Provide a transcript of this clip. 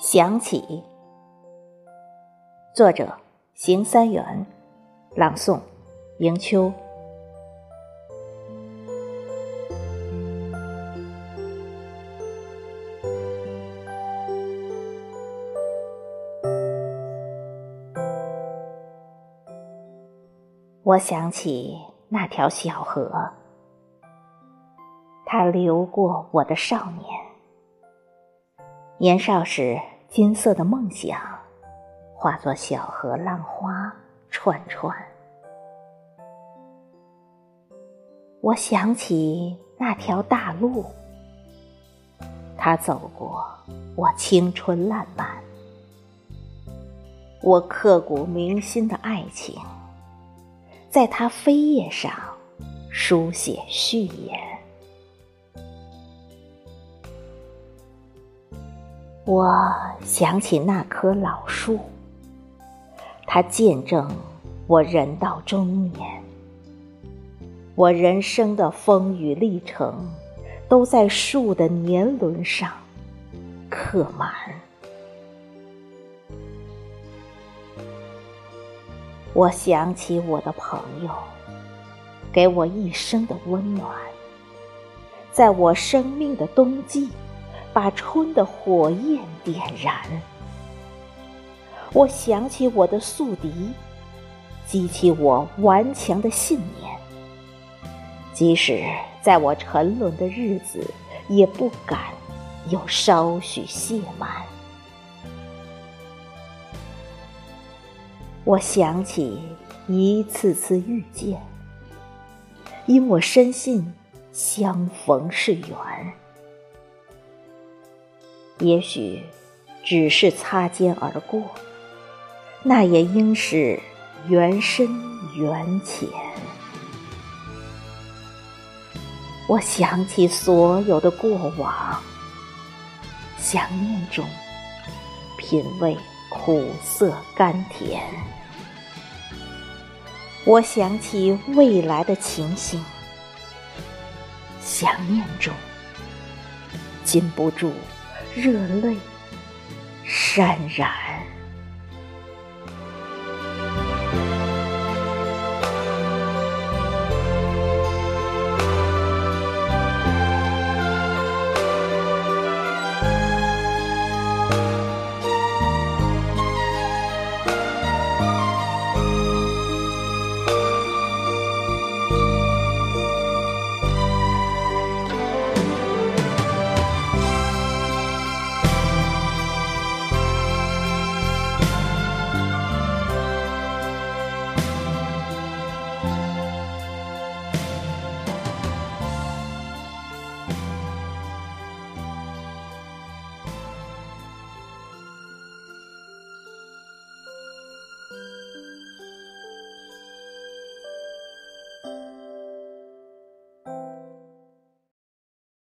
想起，作者：邢三元，朗诵：迎秋。我想起那条小河，它流过我的少年。年少时，金色的梦想化作小河浪花串串。我想起那条大路，它走过我青春烂漫，我刻骨铭心的爱情。在它扉页上书写序言。我想起那棵老树，它见证我人到中年，我人生的风雨历程都在树的年轮上刻满。我想起我的朋友，给我一生的温暖，在我生命的冬季，把春的火焰点燃。我想起我的宿敌，激起我顽强的信念，即使在我沉沦的日子，也不敢有稍许懈慢。我想起一次次遇见，因我深信相逢是缘。也许只是擦肩而过，那也应是缘深缘浅。我想起所有的过往，想念中品味苦涩甘甜。我想起未来的情形，想念中禁不住热泪潸然。